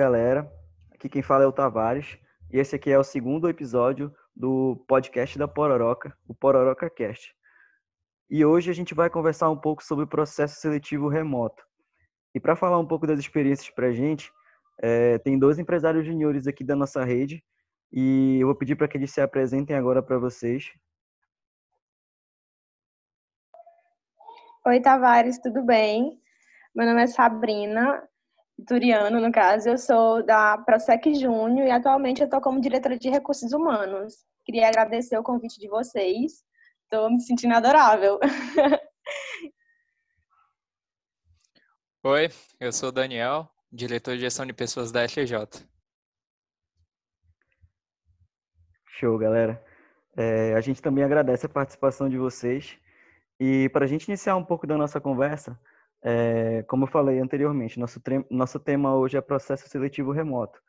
galera. Aqui quem fala é o Tavares e esse aqui é o segundo episódio do podcast da Pororoca, o Pororoca Cast. E hoje a gente vai conversar um pouco sobre o processo seletivo remoto. E para falar um pouco das experiências para a gente, é, tem dois empresários juniores aqui da nossa rede e eu vou pedir para que eles se apresentem agora para vocês. Oi, Tavares, tudo bem? Meu nome é Sabrina, Turiano, no caso, eu sou da Prosec Júnior e atualmente eu estou como diretora de recursos humanos. Queria agradecer o convite de vocês. Estou me sentindo adorável. Oi, eu sou o Daniel, diretor de gestão de pessoas da FJ. Show, galera. É, a gente também agradece a participação de vocês. E para a gente iniciar um pouco da nossa conversa, é, como eu falei anteriormente, nosso, nosso tema hoje é processo seletivo remoto.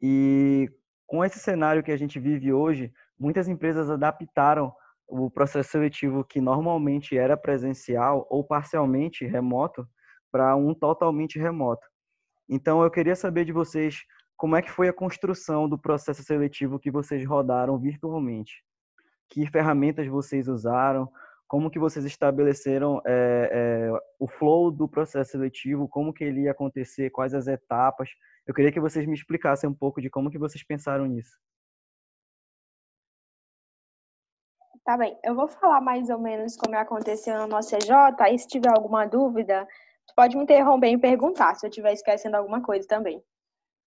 E com esse cenário que a gente vive hoje, muitas empresas adaptaram o processo seletivo que normalmente era presencial ou parcialmente remoto para um totalmente remoto. Então eu queria saber de vocês como é que foi a construção do processo seletivo que vocês rodaram virtualmente. Que ferramentas vocês usaram? Como que vocês estabeleceram é, é, o flow do processo seletivo, como que ele ia acontecer, quais as etapas. Eu queria que vocês me explicassem um pouco de como que vocês pensaram nisso. Tá bem, eu vou falar mais ou menos como aconteceu no nosso CJ, aí se tiver alguma dúvida, pode me interromper e perguntar, se eu estiver esquecendo alguma coisa também.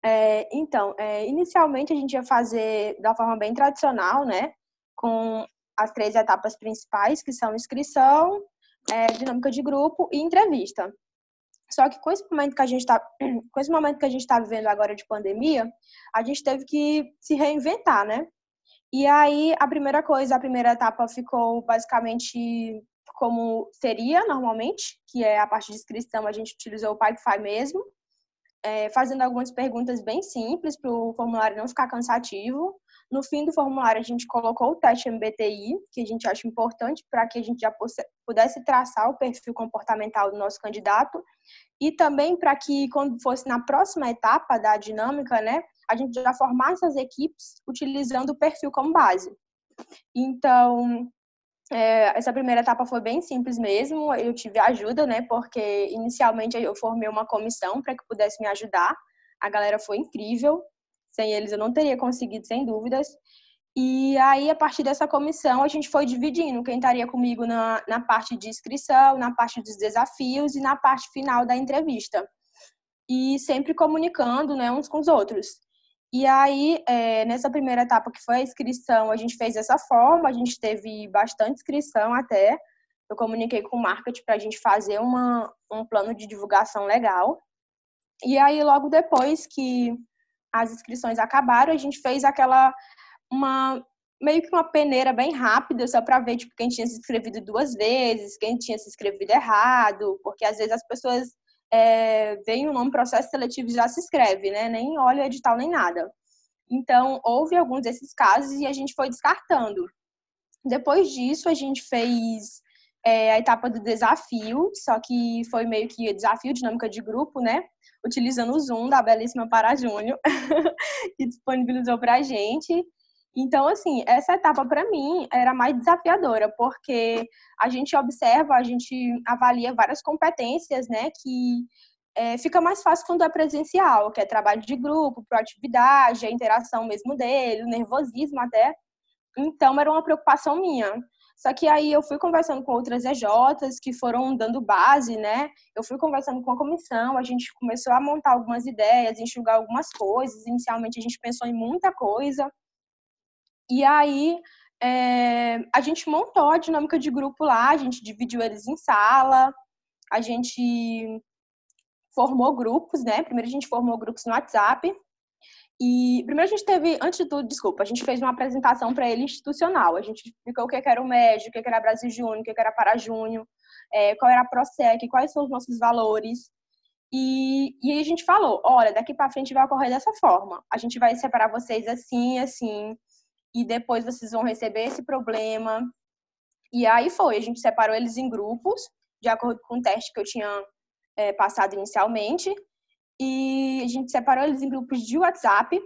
É, então, é, inicialmente a gente ia fazer da forma bem tradicional, né? Com as três etapas principais, que são inscrição, é, dinâmica de grupo e entrevista. Só que com esse momento que a gente está, com esse momento que a gente está vivendo agora de pandemia, a gente teve que se reinventar, né? E aí a primeira coisa, a primeira etapa ficou basicamente como seria normalmente, que é a parte de inscrição, a gente utilizou o Pipefy mesmo, é, fazendo algumas perguntas bem simples para o formulário não ficar cansativo. No fim do formulário, a gente colocou o teste MBTI, que a gente acha importante para que a gente já pudesse traçar o perfil comportamental do nosso candidato e também para que, quando fosse na próxima etapa da dinâmica, né, a gente já formasse as equipes utilizando o perfil como base. Então, é, essa primeira etapa foi bem simples mesmo. Eu tive ajuda, né? Porque inicialmente eu formei uma comissão para que pudesse me ajudar. A galera foi incrível. Sem eles eu não teria conseguido, sem dúvidas. E aí, a partir dessa comissão, a gente foi dividindo quem estaria comigo na, na parte de inscrição, na parte dos desafios e na parte final da entrevista. E sempre comunicando né, uns com os outros. E aí, é, nessa primeira etapa, que foi a inscrição, a gente fez dessa forma, a gente teve bastante inscrição até. Eu comuniquei com o marketing para a gente fazer uma, um plano de divulgação legal. E aí, logo depois que as inscrições acabaram, a gente fez aquela uma meio que uma peneira bem rápida, só para ver tipo quem tinha se inscrevido duas vezes, quem tinha se inscrevido errado, porque às vezes as pessoas é, veem o nome processo seletivo e já se inscreve, né? Nem olha o edital nem nada. Então, houve alguns desses casos e a gente foi descartando. Depois disso, a gente fez é, a etapa do desafio, só que foi meio que desafio dinâmica de grupo, né? Utilizando o Zoom da belíssima Para Júnior, que disponibilizou para a gente. Então, assim, essa etapa para mim era mais desafiadora, porque a gente observa, a gente avalia várias competências, né, que é, fica mais fácil quando é presencial, que é trabalho de grupo, proatividade, a interação mesmo dele, o nervosismo até. Então, era uma preocupação minha. Só que aí eu fui conversando com outras EJs que foram dando base, né? Eu fui conversando com a comissão, a gente começou a montar algumas ideias, enxugar algumas coisas. Inicialmente a gente pensou em muita coisa. E aí é, a gente montou a dinâmica de grupo lá, a gente dividiu eles em sala, a gente formou grupos, né? Primeiro a gente formou grupos no WhatsApp, e primeiro a gente teve, antes de tudo, desculpa, a gente fez uma apresentação para ele institucional. A gente explicou o que era o MED, o que era Brasil Júnior, o que era Para Júnior, é, qual era a ProSec, quais são os nossos valores. E, e aí a gente falou, olha, daqui para frente vai ocorrer dessa forma. A gente vai separar vocês assim, assim, e depois vocês vão receber esse problema. E aí foi, a gente separou eles em grupos, de acordo com o teste que eu tinha é, passado inicialmente. E a gente separou eles em grupos de WhatsApp.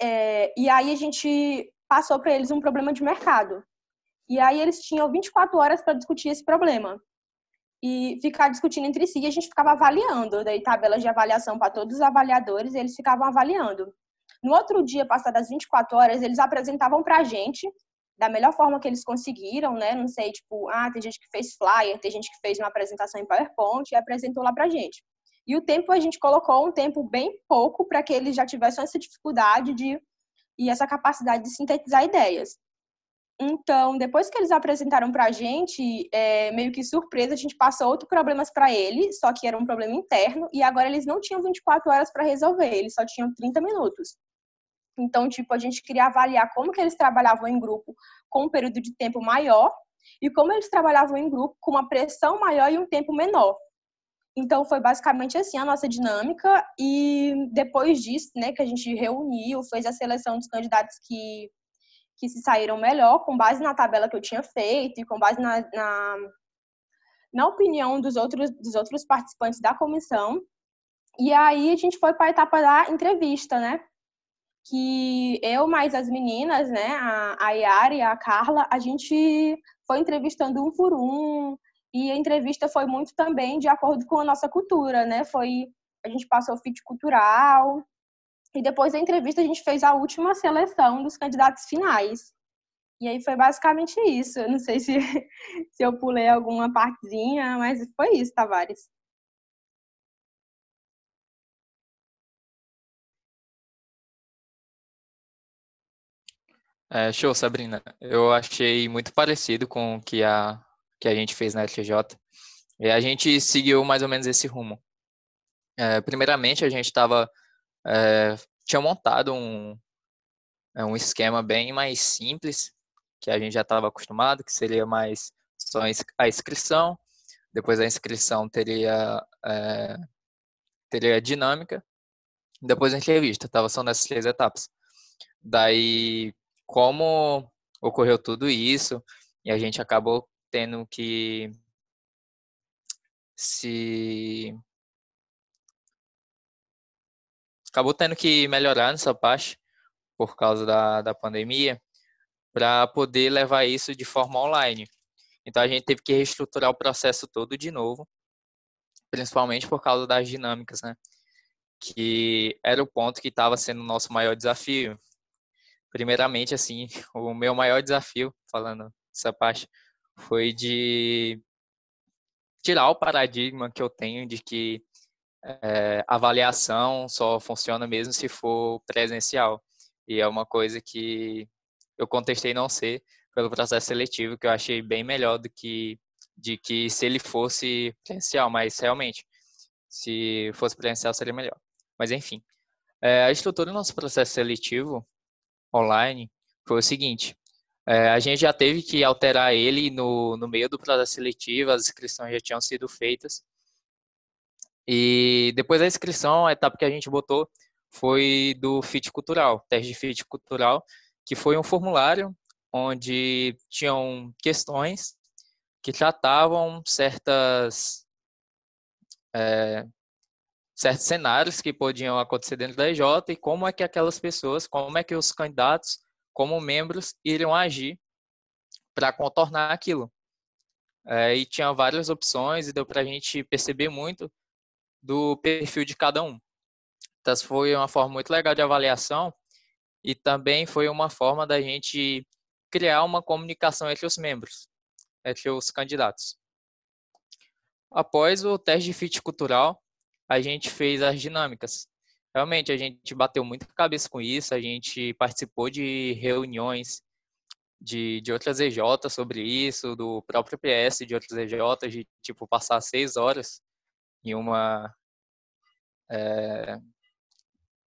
É, e aí a gente passou para eles um problema de mercado. E aí eles tinham 24 horas para discutir esse problema. E ficar discutindo entre si, e a gente ficava avaliando, daí tabelas de avaliação para todos os avaliadores, e eles ficavam avaliando. No outro dia, passadas 24 horas, eles apresentavam para a gente da melhor forma que eles conseguiram, né? Não sei, tipo, ah, tem gente que fez flyer, tem gente que fez uma apresentação em PowerPoint e apresentou lá pra gente. E o tempo a gente colocou um tempo bem pouco para que eles já tivessem essa dificuldade de e essa capacidade de sintetizar ideias. Então, depois que eles apresentaram para a gente, é, meio que surpresa, a gente passou outros problemas para eles, só que era um problema interno, e agora eles não tinham 24 horas para resolver, eles só tinham 30 minutos. Então, tipo, a gente queria avaliar como que eles trabalhavam em grupo com um período de tempo maior e como eles trabalhavam em grupo com uma pressão maior e um tempo menor. Então, foi basicamente assim a nossa dinâmica e depois disso, né, que a gente reuniu, fez a seleção dos candidatos que, que se saíram melhor, com base na tabela que eu tinha feito e com base na, na, na opinião dos outros, dos outros participantes da comissão. E aí a gente foi para a etapa da entrevista, né? que eu mais as meninas, né, a, a Yara e a Carla, a gente foi entrevistando um por um, e a entrevista foi muito também de acordo com a nossa cultura, né? Foi a gente passou o fit cultural e depois da entrevista a gente fez a última seleção dos candidatos finais. E aí foi basicamente isso. Eu não sei se, se eu pulei alguma partezinha, mas foi isso, Tavares. É, show, Sabrina. Eu achei muito parecido com o que a, que a gente fez na FJ. E a gente seguiu mais ou menos esse rumo. É, primeiramente, a gente estava é, tinha montado um, é, um esquema bem mais simples, que a gente já estava acostumado, que seria mais só a inscrição, depois a inscrição teria, é, teria dinâmica, depois a entrevista, estava só nessas três etapas. Daí como ocorreu tudo isso e a gente acabou tendo que se acabou tendo que melhorar nessa parte por causa da, da pandemia para poder levar isso de forma online. Então a gente teve que reestruturar o processo todo de novo, principalmente por causa das dinâmicas, né? Que era o ponto que estava sendo o nosso maior desafio, primeiramente, assim, o meu maior desafio, falando dessa parte, foi de tirar o paradigma que eu tenho de que é, avaliação só funciona mesmo se for presencial. E é uma coisa que eu contestei não ser pelo processo seletivo, que eu achei bem melhor do que de que se ele fosse presencial, mas realmente, se fosse presencial seria melhor. Mas enfim, é, a estrutura do nosso processo seletivo online foi o seguinte: é, a gente já teve que alterar ele no, no meio do processo seletivo, as inscrições já tinham sido feitas. E depois da inscrição, a etapa que a gente botou foi do FIT cultural, teste de FIT cultural, que foi um formulário onde tinham questões que tratavam certas é, certos cenários que podiam acontecer dentro da EJ e como é que aquelas pessoas, como é que os candidatos, como membros, iriam agir para contornar aquilo. É, e tinha várias opções e deu para a gente perceber muito do perfil de cada um. Então, foi uma forma muito legal de avaliação e também foi uma forma da gente criar uma comunicação entre os membros, entre os candidatos. Após o teste de fit cultural, a gente fez as dinâmicas. Realmente, a gente bateu muito cabeça com isso, a gente participou de reuniões de, de outras EJ sobre isso, do próprio PS de outras EJ, de tipo passar seis horas em uma é,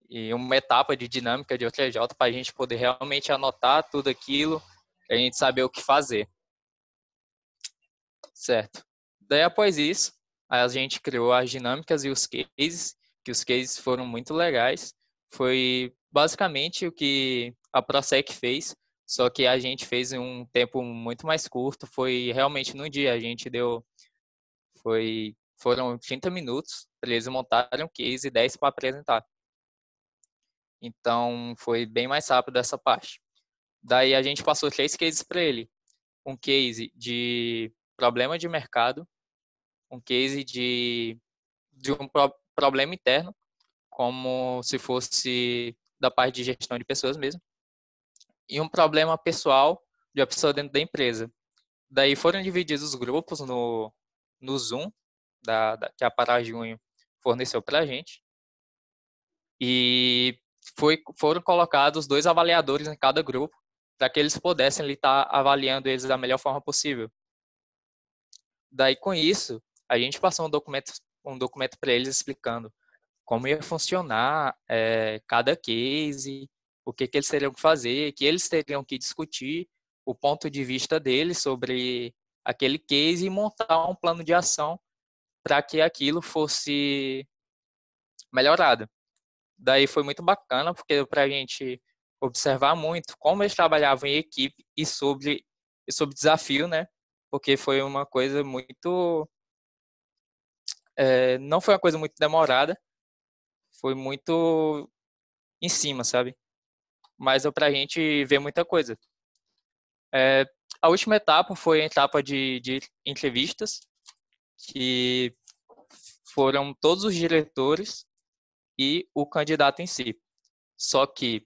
em uma etapa de dinâmica de outra EJ para a gente poder realmente anotar tudo aquilo, a gente saber o que fazer. Certo. Daí após isso, a gente criou as dinâmicas e os cases, que os cases foram muito legais. Foi basicamente o que a ProSec fez, só que a gente fez em um tempo muito mais curto, foi realmente no dia, a gente deu foi foram 30 minutos eles montarem um case e 10 para apresentar. Então, foi bem mais rápido essa parte. Daí a gente passou três cases para ele. Um case de problema de mercado, um case de, de um pro, problema interno, como se fosse da parte de gestão de pessoas mesmo, e um problema pessoal de uma pessoa dentro da empresa. Daí foram divididos os grupos no, no Zoom, da, da que a Parajunho forneceu para a gente. E foi, foram colocados dois avaliadores em cada grupo, para que eles pudessem estar tá avaliando eles da melhor forma possível. Daí, com isso, a gente passou um documento, um documento para eles explicando como ia funcionar é, cada case, o que, que eles teriam que fazer, que eles teriam que discutir o ponto de vista deles sobre aquele case e montar um plano de ação para que aquilo fosse melhorado. Daí foi muito bacana, porque para a gente observar muito como eles trabalhavam em equipe e sobre, e sobre desafio, né? Porque foi uma coisa muito. É, não foi uma coisa muito demorada, foi muito em cima, sabe? Mas para a gente ver muita coisa. É, a última etapa foi a etapa de, de entrevistas, que foram todos os diretores e o candidato em si. Só que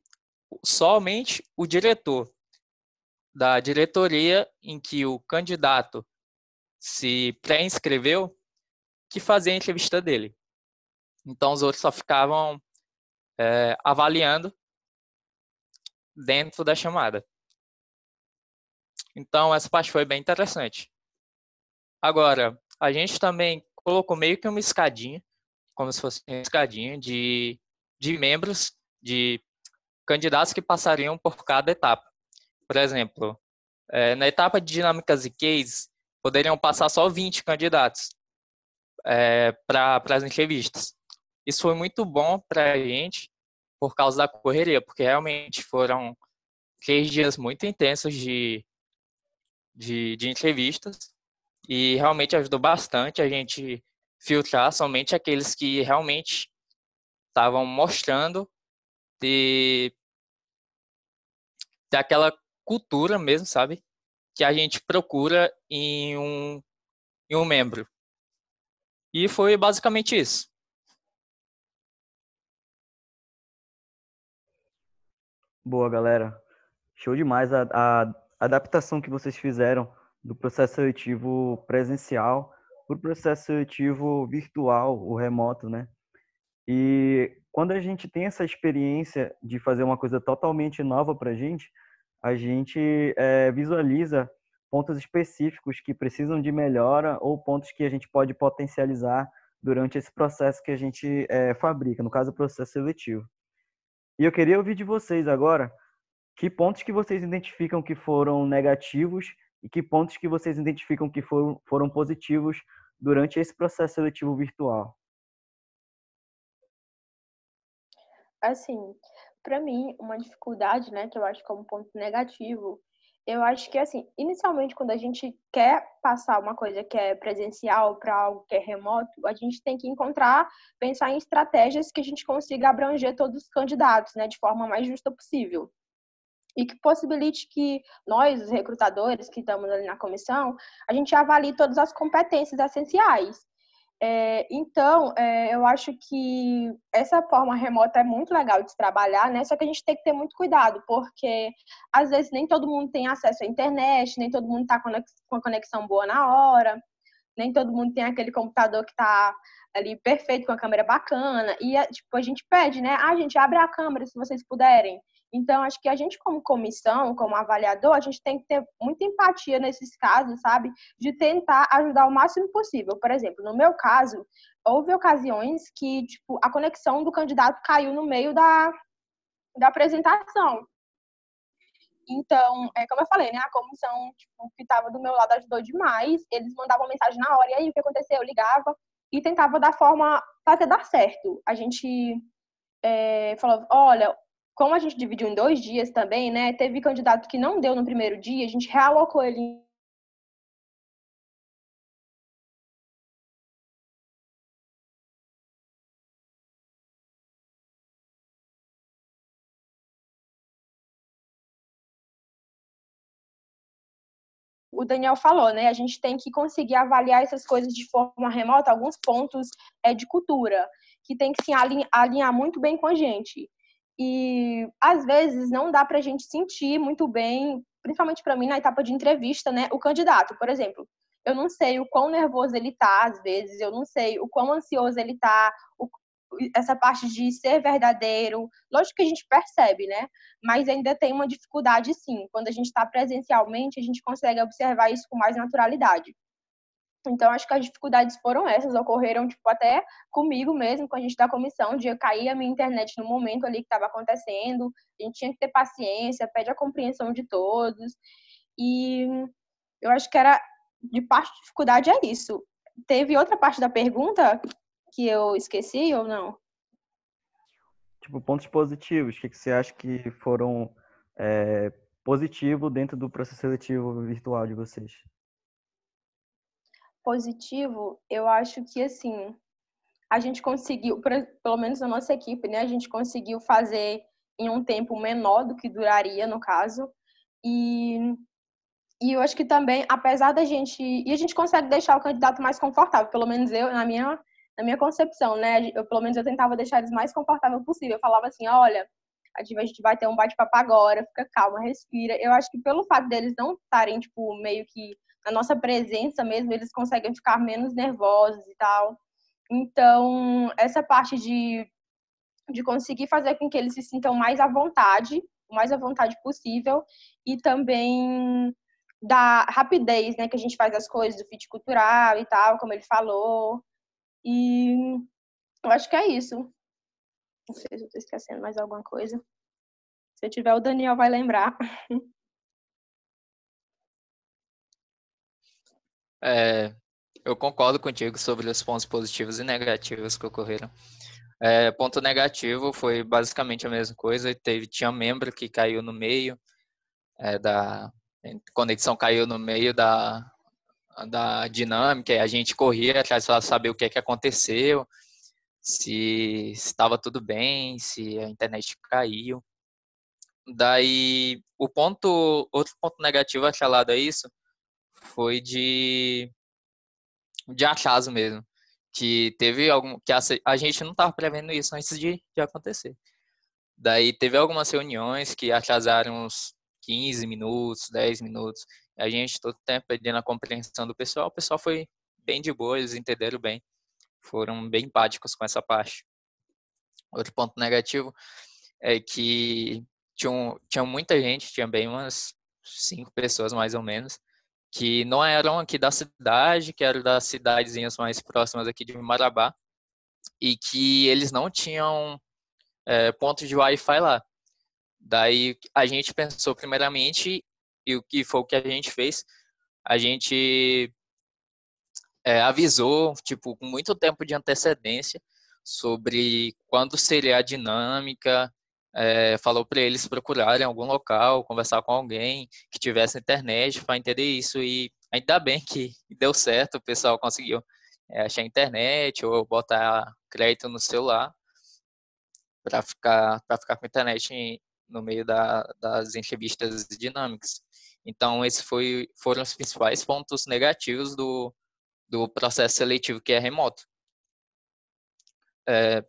somente o diretor da diretoria em que o candidato se pré-inscreveu que fazia a entrevista dele. Então os outros só ficavam é, avaliando dentro da chamada. Então essa parte foi bem interessante. Agora, a gente também colocou meio que uma escadinha, como se fosse uma escadinha de, de membros, de candidatos que passariam por cada etapa. Por exemplo, é, na etapa de dinâmicas e cases, poderiam passar só 20 candidatos é, para as entrevistas. Isso foi muito bom para a gente por causa da correria, porque realmente foram três dias muito intensos de, de, de entrevistas e realmente ajudou bastante a gente filtrar somente aqueles que realmente estavam mostrando de daquela cultura mesmo, sabe? Que a gente procura em um, em um membro. E foi basicamente isso. Boa, galera. Show demais a, a adaptação que vocês fizeram do processo seletivo presencial para o processo seletivo virtual, o remoto, né? E quando a gente tem essa experiência de fazer uma coisa totalmente nova para a gente, a gente é, visualiza pontos específicos que precisam de melhora ou pontos que a gente pode potencializar durante esse processo que a gente é, fabrica, no caso, o processo seletivo. E eu queria ouvir de vocês agora que pontos que vocês identificam que foram negativos e que pontos que vocês identificam que foram, foram positivos durante esse processo seletivo virtual. Assim, para mim, uma dificuldade, né, que eu acho como ponto negativo, eu acho que, assim, inicialmente, quando a gente quer passar uma coisa que é presencial para algo que é remoto, a gente tem que encontrar, pensar em estratégias que a gente consiga abranger todos os candidatos, né, de forma mais justa possível. E que possibilite que nós, os recrutadores que estamos ali na comissão, a gente avalie todas as competências essenciais. É, então, é, eu acho que essa forma remota é muito legal de se trabalhar, né? Só que a gente tem que ter muito cuidado, porque às vezes nem todo mundo tem acesso à internet, nem todo mundo está com a conexão boa na hora, nem todo mundo tem aquele computador que está ali perfeito, com a câmera bacana. E tipo, a gente pede, né? Ah, gente, abre a câmera se vocês puderem. Então, acho que a gente, como comissão, como avaliador, a gente tem que ter muita empatia nesses casos, sabe? De tentar ajudar o máximo possível. Por exemplo, no meu caso, houve ocasiões que, tipo, a conexão do candidato caiu no meio da, da apresentação. Então, é, como eu falei, né? A comissão tipo, que estava do meu lado ajudou demais. Eles mandavam mensagem na hora, e aí o que aconteceu? Eu ligava e tentava dar forma, fazer dar certo. A gente é, falou, olha, como a gente dividiu em dois dias também, né? Teve candidato que não deu no primeiro dia, a gente realocou ele o Daniel falou, né? A gente tem que conseguir avaliar essas coisas de forma remota, alguns pontos é, de cultura, que tem que se alinhar, alinhar muito bem com a gente. E às vezes não dá para a gente sentir muito bem, principalmente para mim na etapa de entrevista, né? O candidato, por exemplo. Eu não sei o quão nervoso ele tá, às vezes, eu não sei o quão ansioso ele tá, o, essa parte de ser verdadeiro, lógico que a gente percebe, né? Mas ainda tem uma dificuldade, sim. Quando a gente está presencialmente, a gente consegue observar isso com mais naturalidade. Então, acho que as dificuldades foram essas, ocorreram, tipo, até comigo mesmo, com a gente da comissão, de cair a minha internet no momento ali que estava acontecendo, a gente tinha que ter paciência, pede a compreensão de todos, e eu acho que era, de parte de dificuldade é isso. Teve outra parte da pergunta que eu esqueci ou não? Tipo, pontos positivos, o que, você acha que foram é, positivos dentro do processo seletivo virtual de vocês? Positivo, eu acho que, assim, a gente conseguiu, pelo menos na nossa equipe, né, a gente conseguiu fazer em um tempo menor do que duraria, no caso, e e eu acho que também, apesar da gente. E a gente consegue deixar o candidato mais confortável, pelo menos eu, na minha na minha concepção, né? Eu, pelo menos eu tentava deixar eles mais confortável possível. Eu falava assim, olha, a gente vai ter um bate-papo agora, fica calma, respira. Eu acho que pelo fato deles não estarem, tipo, meio que na nossa presença mesmo, eles conseguem ficar menos nervosos e tal. Então, essa parte de, de conseguir fazer com que eles se sintam mais à vontade, o mais à vontade possível, e também da rapidez, né, que a gente faz as coisas, do fit cultural e tal, como ele falou, e eu acho que é isso. Não sei se eu estou esquecendo mais alguma coisa. Se eu tiver, o Daniel vai lembrar. É, eu concordo contigo sobre os pontos positivos e negativos que ocorreram. É, ponto negativo foi basicamente a mesma coisa. Teve, tinha membro que caiu no meio é, da conexão caiu no meio da, da dinâmica, a gente corria atrás para saber o que é que aconteceu, se estava tudo bem, se a internet caiu. Daí, o ponto, outro ponto negativo atrelado a isso foi de de atraso mesmo, que teve algum que a, a gente não estava prevendo isso antes de, de acontecer. Daí teve algumas reuniões que atrasaram uns 15 minutos, 10 minutos, a gente todo tempo pedindo a compreensão do pessoal, o pessoal foi bem de boa, eles entenderam bem, foram bem empáticos com essa parte. Outro ponto negativo é que tinha, tinha muita gente, tinha bem umas cinco pessoas mais ou menos, que não eram aqui da cidade, que eram das cidadezinhas mais próximas aqui de Marabá, e que eles não tinham é, ponto de Wi-Fi lá. Daí a gente pensou primeiramente e o que foi o que a gente fez, a gente é, avisou, tipo, com muito tempo de antecedência sobre quando seria a dinâmica, é, falou para eles procurarem algum local, conversar com alguém que tivesse internet para entender isso e ainda bem que deu certo, o pessoal conseguiu é, achar internet ou botar crédito no celular para ficar ficar com internet no meio da, das entrevistas dinâmicas. Então, esses foram os principais pontos negativos do, do processo seletivo que é remoto. É,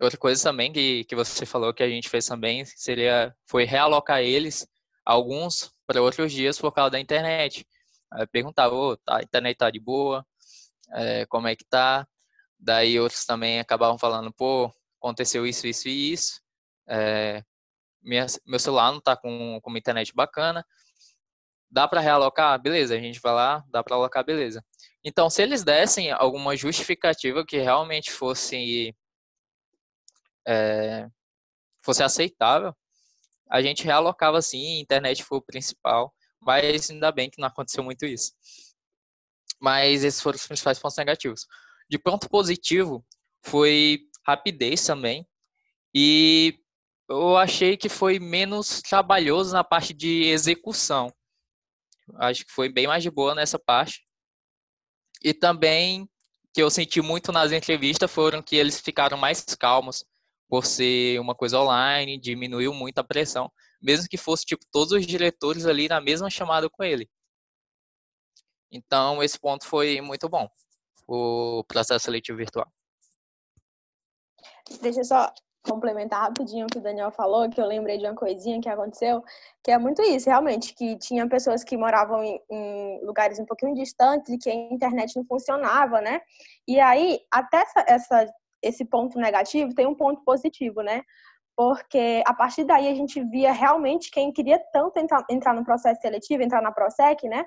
outra coisa também que, que você falou que a gente fez também seria foi realocar eles alguns para outros dias por causa da internet. perguntava, oh, a internet tá de boa, é, como é que tá? Daí outros também acabavam falando, pô, aconteceu isso, isso e isso. É, minha, meu celular não tá com, com uma internet bacana. Dá para realocar? Beleza, a gente vai lá, dá para alocar, beleza. Então, se eles dessem alguma justificativa que realmente fosse, é, fosse aceitável, a gente realocava sim, a internet foi o principal, mas ainda bem que não aconteceu muito isso. Mas esses foram os principais pontos negativos. De ponto positivo, foi rapidez também, e eu achei que foi menos trabalhoso na parte de execução. Acho que foi bem mais de boa nessa parte. E também que eu senti muito nas entrevistas foram que eles ficaram mais calmos por ser uma coisa online, diminuiu muito a pressão, mesmo que fosse tipo todos os diretores ali na mesma chamada com ele. Então, esse ponto foi muito bom, o processo seletivo virtual. Deixa eu só complementar rapidinho o que o Daniel falou, que eu lembrei de uma coisinha que aconteceu, que é muito isso, realmente, que tinha pessoas que moravam em, em lugares um pouquinho distantes e que a internet não funcionava, né? E aí, até essa, essa, esse ponto negativo, tem um ponto positivo, né? Porque a partir daí a gente via realmente quem queria tanto entrar, entrar no processo seletivo, entrar na PROSEC, né?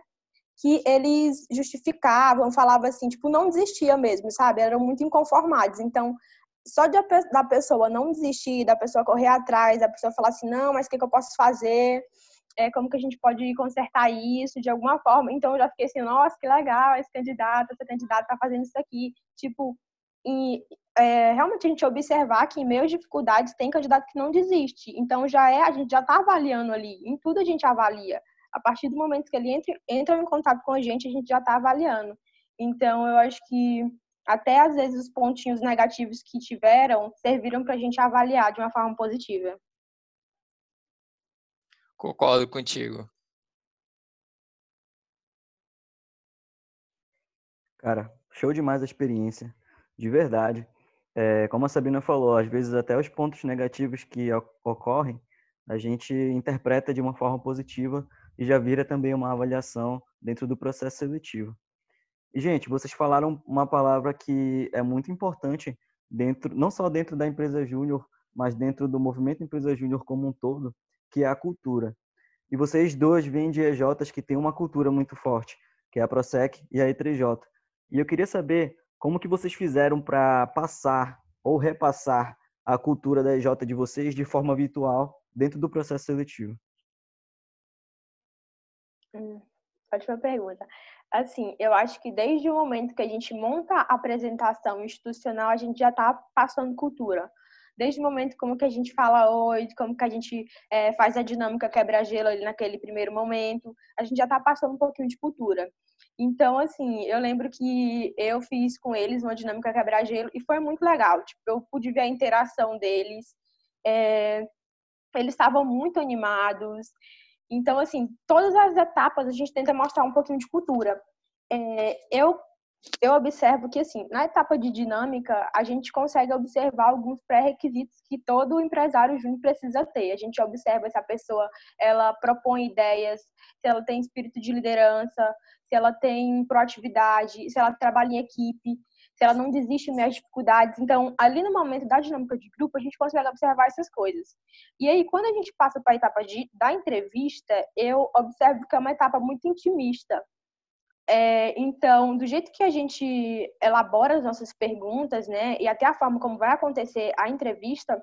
que eles justificavam, falavam assim, tipo, não desistia mesmo, sabe? Eram muito inconformados. Então, só de da pessoa não desistir, da pessoa correr atrás, da pessoa falar assim, não, mas o que, que eu posso fazer? É, como que a gente pode consertar isso de alguma forma? Então, eu já fiquei assim, nossa, que legal, esse candidato, essa candidata tá fazendo isso aqui. Tipo, e é, realmente a gente observar que em meio às dificuldades tem candidato que não desiste. Então, já é, a gente já está avaliando ali, em tudo a gente avalia. A partir do momento que ele entra, entra em contato com a gente, a gente já está avaliando. Então, eu acho que até às vezes os pontinhos negativos que tiveram serviram para a gente avaliar de uma forma positiva. Concordo contigo. Cara, show demais a experiência, de verdade. É, como a Sabina falou, às vezes até os pontos negativos que ocorrem, a gente interpreta de uma forma positiva e já vira também uma avaliação dentro do processo seletivo. E, gente, vocês falaram uma palavra que é muito importante dentro, não só dentro da empresa júnior, mas dentro do movimento empresa júnior como um todo, que é a cultura. E vocês dois vêm de EJs que têm uma cultura muito forte, que é a Prosec e a E3J. E eu queria saber como que vocês fizeram para passar ou repassar a cultura da EJ de vocês de forma virtual dentro do processo seletivo. Hum, ótima pergunta. Assim, eu acho que desde o momento que a gente monta a apresentação institucional, a gente já está passando cultura. Desde o momento como que a gente fala hoje, como que a gente é, faz a dinâmica quebra-gelo ali naquele primeiro momento, a gente já está passando um pouquinho de cultura. Então, assim, eu lembro que eu fiz com eles uma dinâmica quebra-gelo e foi muito legal. Tipo, eu pude ver a interação deles. É, eles estavam muito animados. Então, assim, todas as etapas a gente tenta mostrar um pouquinho de cultura. É, eu eu observo que, assim, na etapa de dinâmica, a gente consegue observar alguns pré-requisitos que todo empresário júnior precisa ter. A gente observa se a pessoa, ela propõe ideias, se ela tem espírito de liderança, se ela tem proatividade, se ela trabalha em equipe, se ela não desiste das dificuldades. Então, ali no momento da dinâmica de grupo, a gente consegue observar essas coisas. E aí, quando a gente passa para a etapa de, da entrevista, eu observo que é uma etapa muito intimista. É, então, do jeito que a gente elabora as nossas perguntas, né, e até a forma como vai acontecer a entrevista,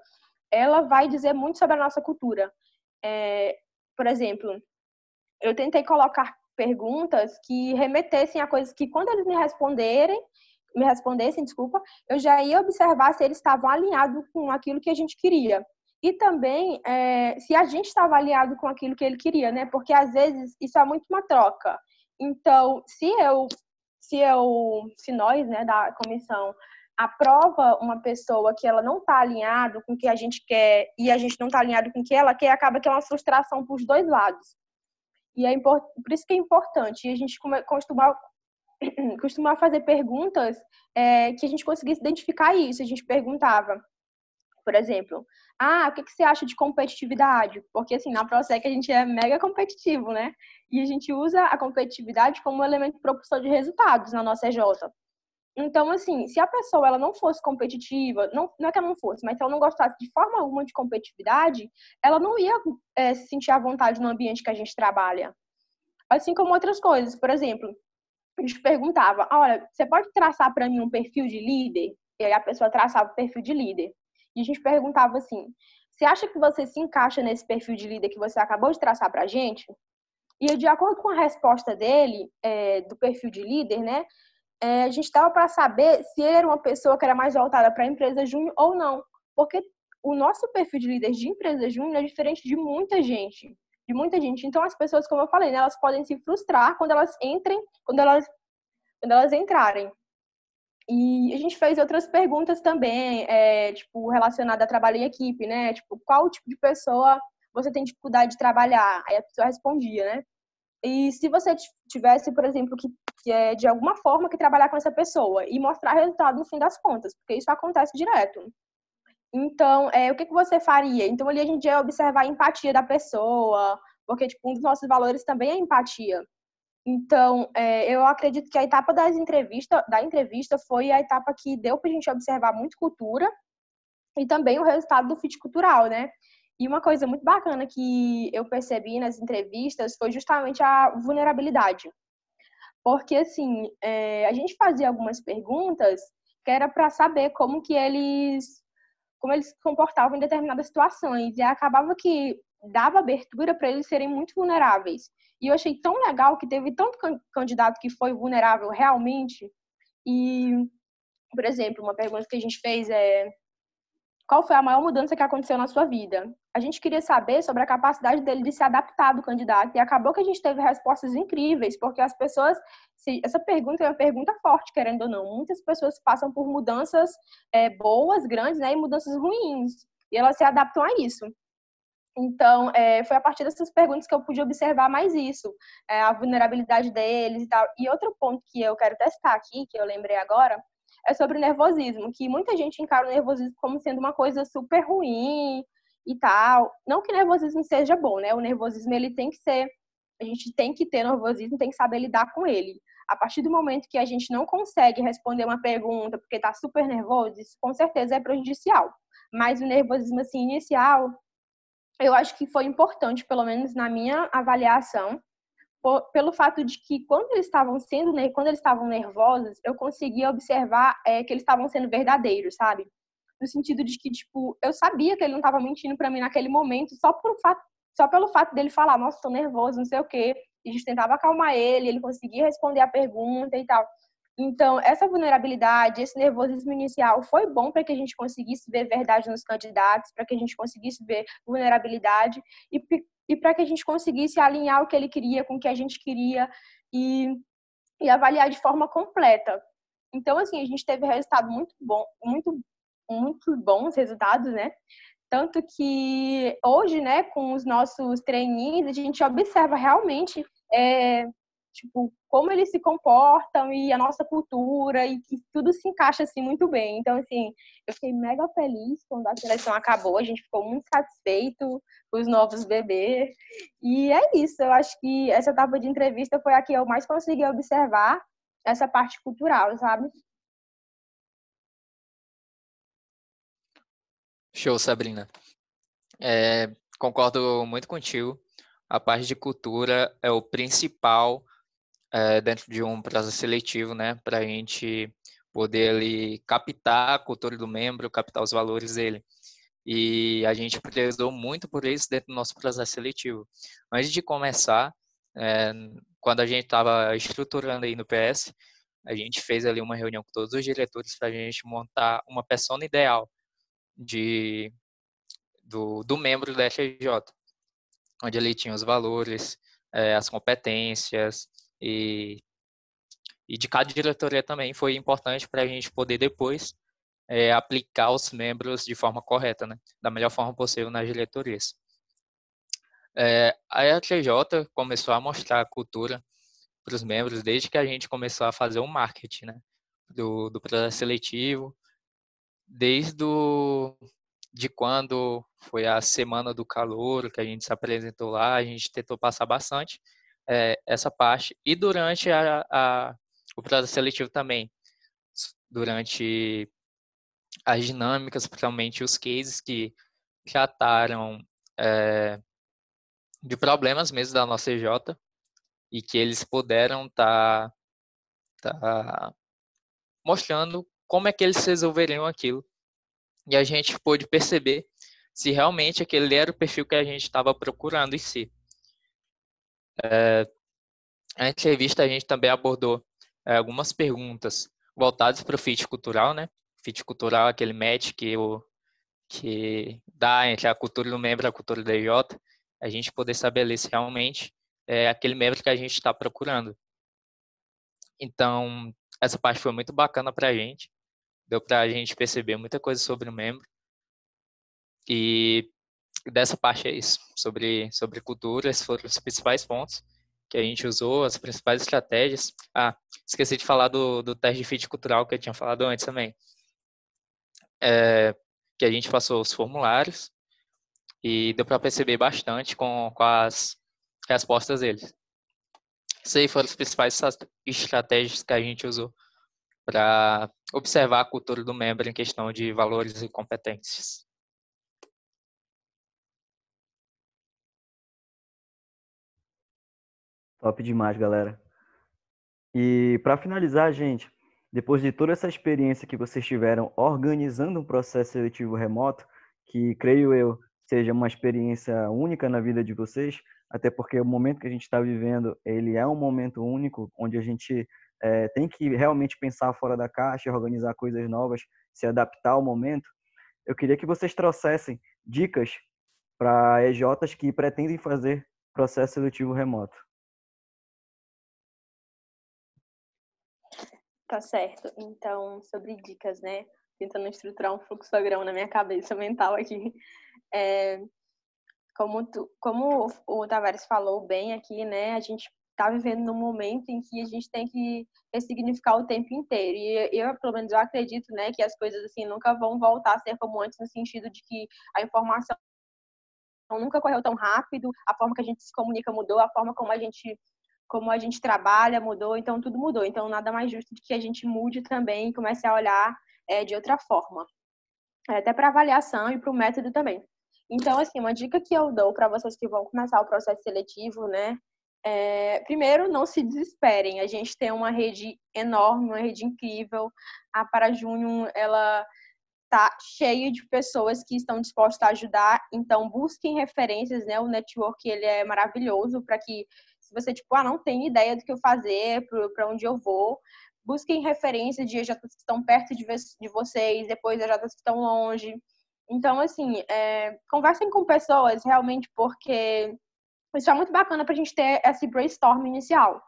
ela vai dizer muito sobre a nossa cultura. É, por exemplo, eu tentei colocar perguntas que remetessem a coisas que, quando eles me responderem, me respondessem, desculpa, eu já ia observar se eles estavam alinhados com aquilo que a gente queria. E também é, se a gente estava alinhado com aquilo que ele queria, né? Porque às vezes isso é muito uma troca. Então, se eu, se eu, se nós, né, da comissão aprova uma pessoa que ela não está alinhado com o que a gente quer e a gente não está alinhado com o que ela quer, acaba que é uma frustração para os dois lados. E é por isso que é importante. E a gente costuma costumava fazer perguntas é, que a gente conseguisse identificar isso. A gente perguntava, por exemplo, ah, o que, que você acha de competitividade? Porque, assim, na ProSec a gente é mega competitivo, né? E a gente usa a competitividade como elemento propulsor de resultados na nossa EJ. Então, assim, se a pessoa ela não fosse competitiva, não, não é que ela não fosse, mas se ela não gostasse de forma alguma de competitividade, ela não ia é, se sentir à vontade no ambiente que a gente trabalha. Assim como outras coisas. Por exemplo, a gente perguntava, olha, você pode traçar para mim um perfil de líder? E aí a pessoa traçava o perfil de líder. E a gente perguntava assim, você acha que você se encaixa nesse perfil de líder que você acabou de traçar para a gente? E de acordo com a resposta dele, é, do perfil de líder, né, é, a gente estava para saber se ele era uma pessoa que era mais voltada para a empresa júnior ou não. Porque o nosso perfil de líder de empresa júnior é diferente de muita gente de muita gente. Então, as pessoas, como eu falei, né, elas podem se frustrar quando elas entrem, quando elas, quando elas entrarem. E a gente fez outras perguntas também, é, tipo, relacionada a trabalho em equipe, né? Tipo, qual tipo de pessoa você tem dificuldade de trabalhar? Aí a pessoa respondia, né? E se você tivesse, por exemplo, que que é de alguma forma que trabalhar com essa pessoa e mostrar resultado no fim das contas, porque isso acontece direto. Então, é, o que, que você faria? Então, ali a gente ia observar a empatia da pessoa, porque, tipo, um dos nossos valores também é empatia. Então, é, eu acredito que a etapa das entrevista, da entrevista foi a etapa que deu para a gente observar muito cultura e também o resultado do fit cultural, né? E uma coisa muito bacana que eu percebi nas entrevistas foi justamente a vulnerabilidade. Porque, assim, é, a gente fazia algumas perguntas que era para saber como que eles como eles se comportavam em determinadas situações e acabava que dava abertura para eles serem muito vulneráveis. E eu achei tão legal que teve tanto candidato que foi vulnerável realmente. E, por exemplo, uma pergunta que a gente fez é: qual foi a maior mudança que aconteceu na sua vida? A gente queria saber sobre a capacidade dele de se adaptar do candidato e acabou que a gente teve respostas incríveis, porque as pessoas, essa pergunta é uma pergunta forte, querendo ou não. Muitas pessoas passam por mudanças é, boas, grandes, né, e mudanças ruins, e elas se adaptam a isso. Então, é, foi a partir dessas perguntas que eu pude observar mais isso, é, a vulnerabilidade deles e tal. E outro ponto que eu quero testar aqui, que eu lembrei agora, é sobre o nervosismo, que muita gente encara o nervosismo como sendo uma coisa super ruim e tal. Não que nervosismo seja bom, né? O nervosismo, ele tem que ser... A gente tem que ter nervosismo, tem que saber lidar com ele. A partir do momento que a gente não consegue responder uma pergunta porque tá super nervoso, isso com certeza é prejudicial. Mas o nervosismo, assim, inicial, eu acho que foi importante, pelo menos na minha avaliação, por, pelo fato de que quando eles estavam sendo, quando eles estavam nervosos, eu conseguia observar é, que eles estavam sendo verdadeiros, sabe? No sentido de que, tipo, eu sabia que ele não estava mentindo para mim naquele momento, só por fato, só pelo fato dele falar, nossa, tô nervoso, não sei o quê. E a gente tentava acalmar ele, ele conseguia responder a pergunta e tal. Então, essa vulnerabilidade, esse nervosismo inicial foi bom para que a gente conseguisse ver verdade nos candidatos, para que a gente conseguisse ver vulnerabilidade e, e para que a gente conseguisse alinhar o que ele queria com o que a gente queria e, e avaliar de forma completa. Então, assim, a gente teve resultado muito bom, muito, muito bons resultados, né? Tanto que hoje, né, com os nossos trainees, a gente observa realmente é, tipo, como eles se comportam e a nossa cultura e que tudo se encaixa assim muito bem. Então, assim, eu fiquei mega feliz quando a seleção acabou, a gente ficou muito satisfeito com os novos bebês. E é isso, eu acho que essa etapa de entrevista foi a que eu mais consegui observar essa parte cultural, sabe? Show, Sabrina. É, concordo muito contigo. A parte de cultura é o principal é, dentro de um processo seletivo, né, para a gente poder ali captar a cultura do membro, captar os valores dele. E a gente prezou muito por isso dentro do nosso processo seletivo. Antes de começar, é, quando a gente estava estruturando aí no PS, a gente fez ali uma reunião com todos os diretores para a gente montar uma persona ideal de do, do membro da FJ, onde ele tinha os valores, é, as competências, e, e de cada diretoria também foi importante para a gente poder depois é, aplicar os membros de forma correta, né? da melhor forma possível nas diretorias. É, a ETJ começou a mostrar a cultura para os membros desde que a gente começou a fazer o marketing né? do, do processo seletivo, desde o, de quando foi a semana do calor que a gente se apresentou lá, a gente tentou passar bastante é, essa parte. E durante a, a, o processo seletivo também, durante as dinâmicas, principalmente os cases que trataram é, de problemas mesmo da nossa EJ e que eles puderam estar tá, tá mostrando como é que eles resolveriam aquilo. E a gente pôde perceber se realmente aquele era o perfil que a gente estava procurando em si. É, a entrevista a gente também abordou é, algumas perguntas voltadas para o fit cultural, né? Fit cultural, aquele match que, o, que dá entre a cultura do membro e a cultura da IJ, a gente poder se realmente é aquele membro que a gente está procurando. Então, essa parte foi muito bacana para a gente, deu para a gente perceber muita coisa sobre o membro. E dessa parte é isso, sobre, sobre cultura, esses foram os principais pontos que a gente usou, as principais estratégias. Ah, esqueci de falar do, do teste de fit cultural que eu tinha falado antes também. É, que a gente passou os formulários e deu para perceber bastante com, com as respostas deles. Essas aí foram as principais estratégias que a gente usou para observar a cultura do membro em questão de valores e competências. Top demais, galera. E para finalizar, gente, depois de toda essa experiência que vocês tiveram organizando um processo seletivo remoto, que creio eu seja uma experiência única na vida de vocês, até porque o momento que a gente está vivendo, ele é um momento único, onde a gente é, tem que realmente pensar fora da caixa, organizar coisas novas, se adaptar ao momento. Eu queria que vocês trouxessem dicas para EJs que pretendem fazer processo seletivo remoto. Tá certo. Então, sobre dicas, né? Tentando estruturar um fluxograma na minha cabeça mental aqui. É, como, tu, como o Tavares falou bem aqui, né? A gente está vivendo num momento em que a gente tem que ressignificar o tempo inteiro. E eu, pelo menos, eu acredito, né, que as coisas assim nunca vão voltar a ser como antes no sentido de que a informação nunca correu tão rápido, a forma que a gente se comunica mudou, a forma como a gente como a gente trabalha mudou, então tudo mudou. Então nada mais justo do que a gente mude também e comece a olhar é, de outra forma, é, até para avaliação e para o método também. Então assim, uma dica que eu dou para vocês que vão começar o processo seletivo, né? É, primeiro, não se desesperem. A gente tem uma rede enorme, uma rede incrível. A Para Júnior, ela tá cheia de pessoas que estão dispostas a ajudar. Então, busquem referências, né? O network ele é maravilhoso para que se você, tipo, ah, não tem ideia do que eu fazer, para onde eu vou, busquem referências de EJs que estão perto de, de vocês, depois EJs que estão longe. Então, assim, é, conversem com pessoas realmente, porque isso é muito bacana para a gente ter esse brainstorm inicial.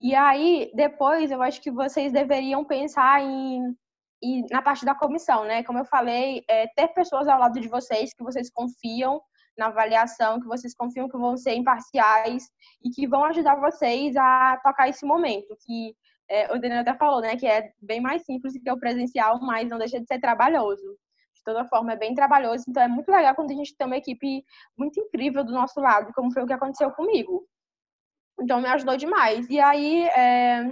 E aí, depois, eu acho que vocês deveriam pensar em, em na parte da comissão, né? Como eu falei, é, ter pessoas ao lado de vocês que vocês confiam na avaliação, que vocês confiam que vão ser imparciais e que vão ajudar vocês a tocar esse momento, que é, o Daniel até falou, né, que é bem mais simples que o presencial, mas não deixa de ser trabalhoso. De toda forma, é bem trabalhoso, então é muito legal quando a gente tem uma equipe muito incrível do nosso lado, como foi o que aconteceu comigo. Então, me ajudou demais. E aí, é...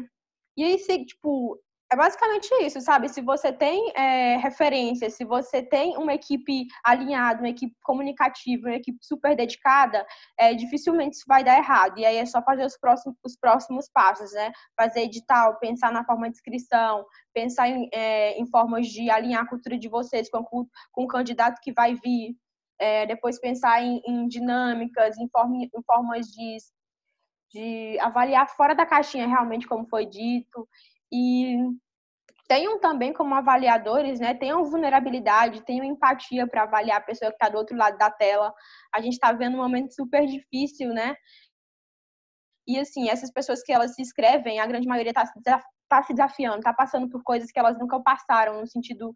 e aí, tipo, é basicamente isso, sabe? Se você tem é, referência, se você tem uma equipe alinhada, uma equipe comunicativa, uma equipe super dedicada, é, dificilmente isso vai dar errado. E aí é só fazer os próximos, os próximos passos, né? Fazer edital, pensar na forma de inscrição, pensar em, é, em formas de alinhar a cultura de vocês com, com o candidato que vai vir. É, depois pensar em, em dinâmicas, em, form, em formas de, de avaliar fora da caixinha realmente como foi dito e tenham também como avaliadores, né, tenham vulnerabilidade, tenham empatia para avaliar a pessoa que está do outro lado da tela. A gente está vendo um momento super difícil, né? E assim, essas pessoas que elas se inscrevem, a grande maioria está tá se desafiando, está passando por coisas que elas nunca passaram, no sentido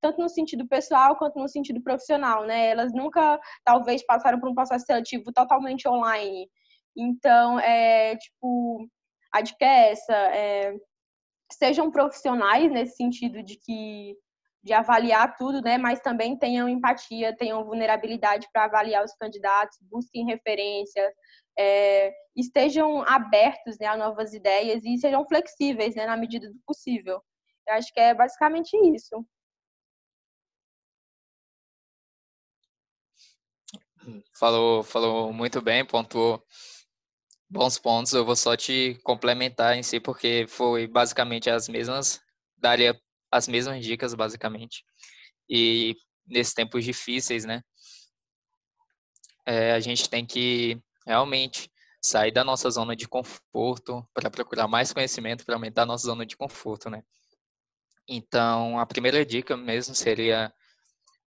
tanto no sentido pessoal quanto no sentido profissional, né? Elas nunca, talvez, passaram por um processo seletivo totalmente online. Então, é tipo, a dica é sejam profissionais nesse sentido de que de avaliar tudo, né? Mas também tenham empatia, tenham vulnerabilidade para avaliar os candidatos, busquem referências, é, estejam abertos né, a novas ideias e sejam flexíveis, né, na medida do possível. Eu acho que é basicamente isso. Falou, falou muito bem, pontuou bons pontos. Eu vou só te complementar em si, porque foi basicamente as mesmas, daria as mesmas dicas, basicamente. E nesses tempos difíceis, né? É, a gente tem que realmente sair da nossa zona de conforto para procurar mais conhecimento para aumentar a nossa zona de conforto, né? Então, a primeira dica mesmo seria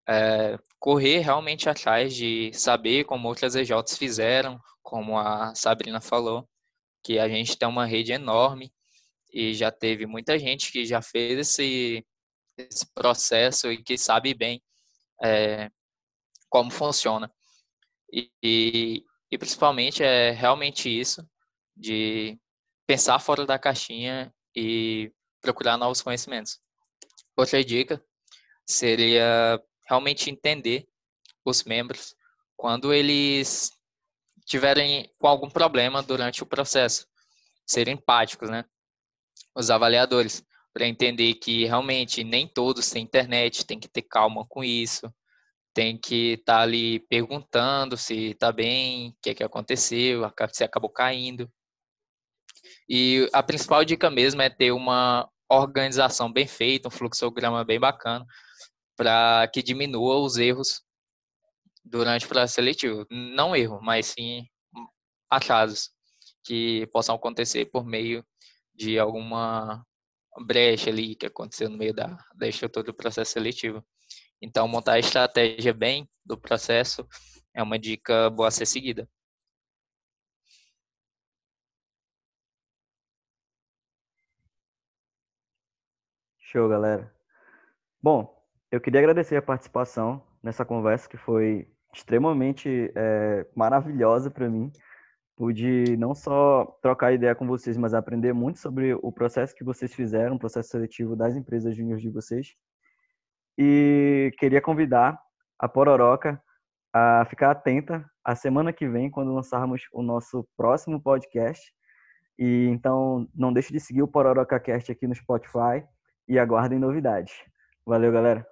é, correr realmente atrás de saber como outras EJs fizeram, como a Sabrina falou, que a gente tem uma rede enorme e já teve muita gente que já fez esse, esse processo e que sabe bem é, como funciona. E, e, e, principalmente é realmente isso, de pensar fora da caixinha e procurar novos conhecimentos. Outra dica seria realmente entender os membros quando eles tiverem com algum problema durante o processo, serem empáticos, né? Os avaliadores, para entender que realmente nem todos têm internet, tem que ter calma com isso, tem que estar tá ali perguntando se está bem, o que, é que aconteceu, se acabou caindo. E a principal dica mesmo é ter uma organização bem feita, um fluxograma bem bacana, para que diminua os erros durante o processo seletivo. Não erro, mas sim atrasos que possam acontecer por meio de alguma brecha ali que aconteceu no meio da, da estrutura do processo seletivo. Então, montar a estratégia bem do processo é uma dica boa a ser seguida. Show, galera. Bom, eu queria agradecer a participação nessa conversa que foi extremamente é, maravilhosa para mim. Pude não só trocar ideia com vocês, mas aprender muito sobre o processo que vocês fizeram, o processo seletivo das empresas júniores de vocês. E queria convidar a Pororoca a ficar atenta a semana que vem, quando lançarmos o nosso próximo podcast. E então, não deixe de seguir o Pororoca Cast aqui no Spotify e aguardem novidades. Valeu, galera!